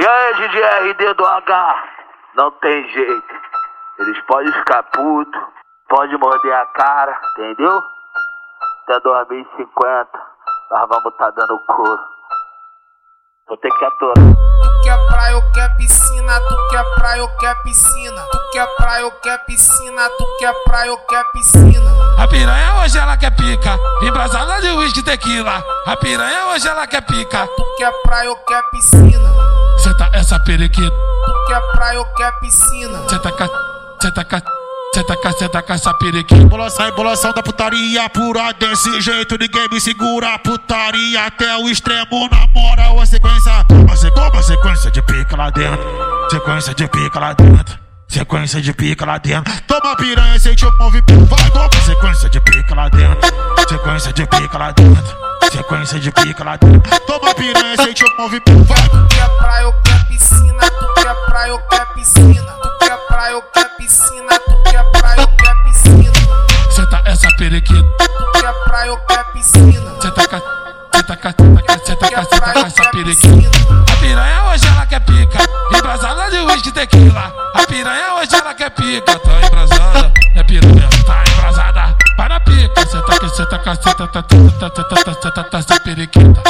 E aí, GGRD do H? Não tem jeito. Eles podem ficar puto, pode morder a cara, entendeu? Até 2050, nós vamos tá dando couro. Vou ter que atorar. Tu quer praia ou quer piscina? Tu quer praia ou quer piscina? Tu quer praia ou quer piscina? Tu quer praia ou quer piscina? A piranha hoje ela quer pica, embrasada de uísque tequila. A piranha hoje ela quer pica. Tu quer praia ou quer piscina? Senta essa periquita, Tu quer praia ou quer piscina? senta cá, senta cá, senta cá, senta cá essa periquita. Bolação e bolação da putaria pura desse jeito ninguém me segura putaria até o extremo na moral a sequência uma sequência, uma sequência de pica lá dentro sequência de pica lá dentro sequência de pica lá dentro toma piranha sente o movimento vai toma sequência de pica lá dentro sequência de pica lá dentro sequência de pica lá dentro toma piranha sente o movimento vai Tu quer praia ou quer piscina? Tu quer praia ou quer piscina? Tu quer praia ou quer piscina? Tu quer praia ou quer piscina? Senta essa periquita, Tu quer praia ou quer piscina? senta cá, senta cá, senta cá, senta cá, senta cá essa periquita. A piranha tequila. A piranha hoje ela quer pica, tá embrasada, é piranha, tá embrasada. Vai na pica, senta aqui, senta cá, senta tá, senta tá, senta tá, senta tá, essa periquita.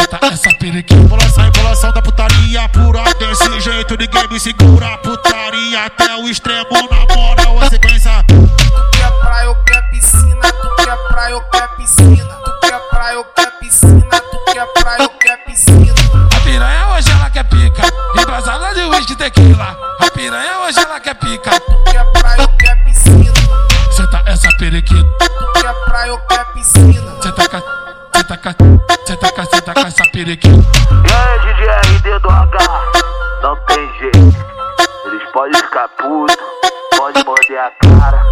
Senta essa periquita. Bolação e bolação da putaria pura desse jeito ninguém me segura putaria até o extremo na moral a sequência Tu quer praia ou quer piscina? Tu quer praia ou quer piscina? Tu quer praia ou quer piscina? Tu quer praia ou tequila. A piranha hoje ela quer pica. Tu quer praia ou quer piscina? Senta essa periquita. Tu quer praia ou quer piscina? Senta cá, senta cá, senta cá, senta cá essa periquita. E aí, GGRD do H? Não tem jeito. Eles podem ficar puto, pode morder a cara,